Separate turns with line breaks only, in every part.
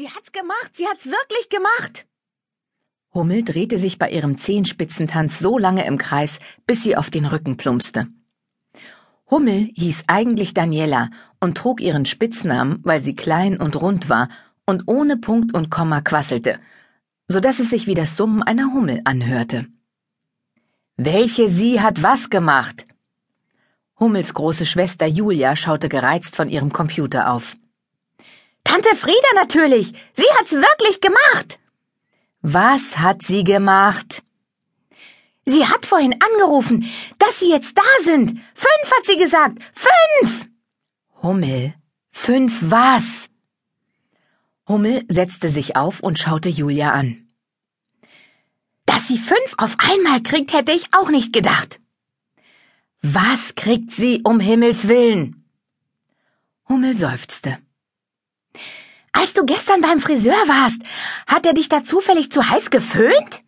Sie hat's gemacht, sie hat's wirklich gemacht.
Hummel drehte sich bei ihrem Zehenspitzentanz so lange im Kreis, bis sie auf den Rücken plumpste. Hummel hieß eigentlich Daniela und trug ihren Spitznamen, weil sie klein und rund war und ohne Punkt und Komma quasselte, so dass es sich wie das Summen einer Hummel anhörte. Welche sie hat was gemacht? Hummels große Schwester Julia schaute gereizt von ihrem Computer auf.
Tante Frieda natürlich. Sie hat's wirklich gemacht.
Was hat sie gemacht?
Sie hat vorhin angerufen, dass Sie jetzt da sind. Fünf hat sie gesagt. Fünf!
Hummel. Fünf was? Hummel setzte sich auf und schaute Julia an.
Dass sie fünf auf einmal kriegt, hätte ich auch nicht gedacht.
Was kriegt sie um Himmels willen? Hummel seufzte.
Als du gestern beim Friseur warst, hat er dich da zufällig zu heiß geföhnt?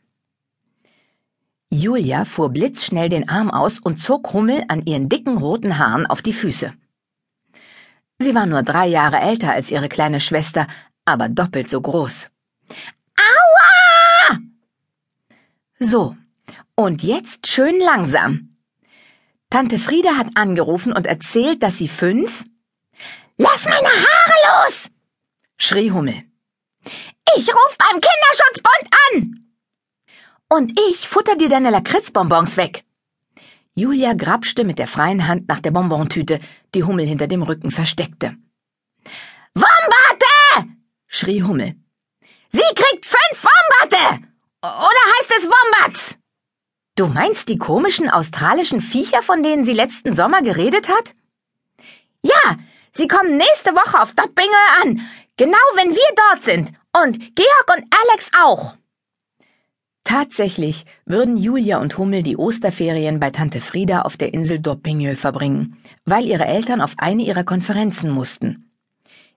Julia fuhr blitzschnell den Arm aus und zog Hummel an ihren dicken roten Haaren auf die Füße. Sie war nur drei Jahre älter als ihre kleine Schwester, aber doppelt so groß.
Aua!
So, und jetzt schön langsam. Tante Frieda hat angerufen und erzählt, dass sie fünf.
Lass meine Haare los!
schrie Hummel.
Ich ruf beim Kinderschutzbund an!
Und ich futter dir deine Lakritzbonbons weg. Julia grapschte mit der freien Hand nach der Bonbontüte, die Hummel hinter dem Rücken versteckte.
Wombate!
schrie Hummel.
Sie kriegt fünf Wombate! Oder heißt es Wombats?
Du meinst die komischen australischen Viecher, von denen sie letzten Sommer geredet hat?
Ja, sie kommen nächste Woche auf Doppinge an, genau wenn wir dort sind. Und Georg und Alex auch.
Tatsächlich würden Julia und Hummel die Osterferien bei Tante Frieda auf der Insel Doppingö verbringen, weil ihre Eltern auf eine ihrer Konferenzen mussten.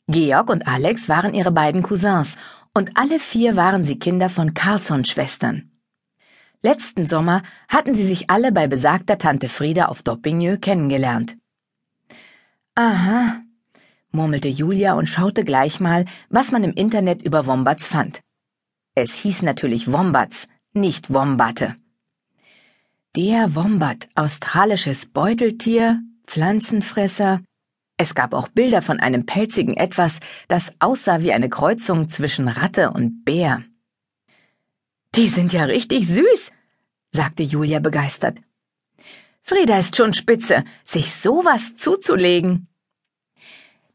Georg und Alex waren ihre beiden Cousins und alle vier waren sie Kinder von Carlsson-Schwestern. Letzten Sommer hatten sie sich alle bei besagter Tante Frieda auf Doppingö kennengelernt. Aha, murmelte Julia und schaute gleich mal, was man im Internet über Wombats fand. Es hieß natürlich Wombats, nicht Wombatte. Der Wombat, australisches Beuteltier, Pflanzenfresser, es gab auch Bilder von einem pelzigen Etwas, das aussah wie eine Kreuzung zwischen Ratte und Bär. Die sind ja richtig süß, sagte Julia begeistert. Frieda ist schon spitze, sich sowas zuzulegen.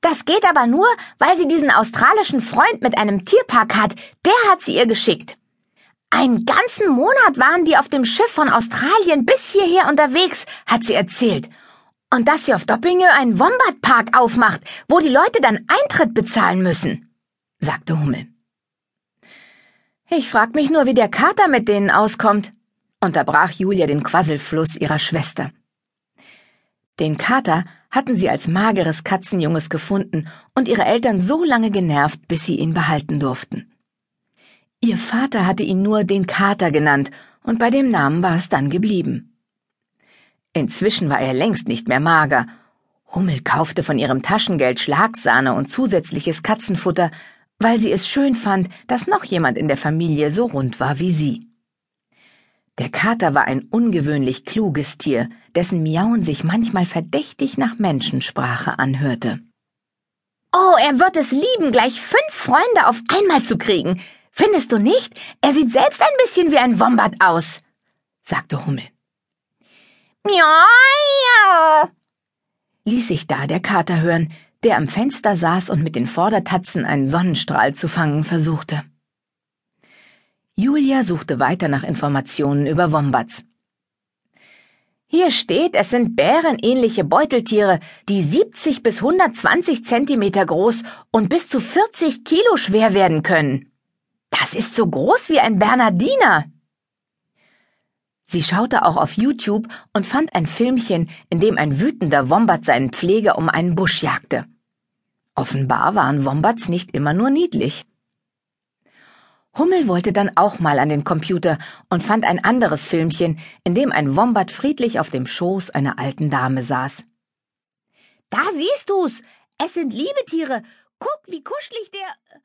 Das geht aber nur, weil sie diesen australischen Freund mit einem Tierpark hat. Der hat sie ihr geschickt. Einen ganzen Monat waren die auf dem Schiff von Australien bis hierher unterwegs, hat sie erzählt. Und dass sie auf Doppinge einen Wombat-Park aufmacht, wo die Leute dann Eintritt bezahlen müssen, sagte Hummel.
Ich frag mich nur, wie der Kater mit denen auskommt, unterbrach Julia den Quasselfluss ihrer Schwester. Den Kater hatten sie als mageres Katzenjunges gefunden und ihre Eltern so lange genervt, bis sie ihn behalten durften. Ihr Vater hatte ihn nur den Kater genannt, und bei dem Namen war es dann geblieben. Inzwischen war er längst nicht mehr mager. Hummel kaufte von ihrem Taschengeld Schlagsahne und zusätzliches Katzenfutter, weil sie es schön fand, dass noch jemand in der Familie so rund war wie sie. Der Kater war ein ungewöhnlich kluges Tier, dessen Miauen sich manchmal verdächtig nach Menschensprache anhörte.
Oh, er wird es lieben, gleich fünf Freunde auf einmal zu kriegen. Findest du nicht? Er sieht selbst ein bisschen wie ein Wombat aus, sagte Hummel.
Miau, ließ sich da der Kater hören, der am Fenster saß und mit den Vordertatzen einen Sonnenstrahl zu fangen versuchte. Julia suchte weiter nach Informationen über Wombats. Hier steht, es sind bärenähnliche Beuteltiere, die 70 bis 120 Zentimeter groß und bis zu 40 Kilo schwer werden können. Das ist so groß wie ein Bernardiner. Sie schaute auch auf YouTube und fand ein Filmchen, in dem ein wütender Wombat seinen Pfleger um einen Busch jagte. Offenbar waren Wombats nicht immer nur niedlich. Hummel wollte dann auch mal an den Computer und fand ein anderes Filmchen, in dem ein Wombat friedlich auf dem Schoß einer alten Dame saß.
Da siehst du's. Es sind Liebetiere. Guck, wie kuschelig der.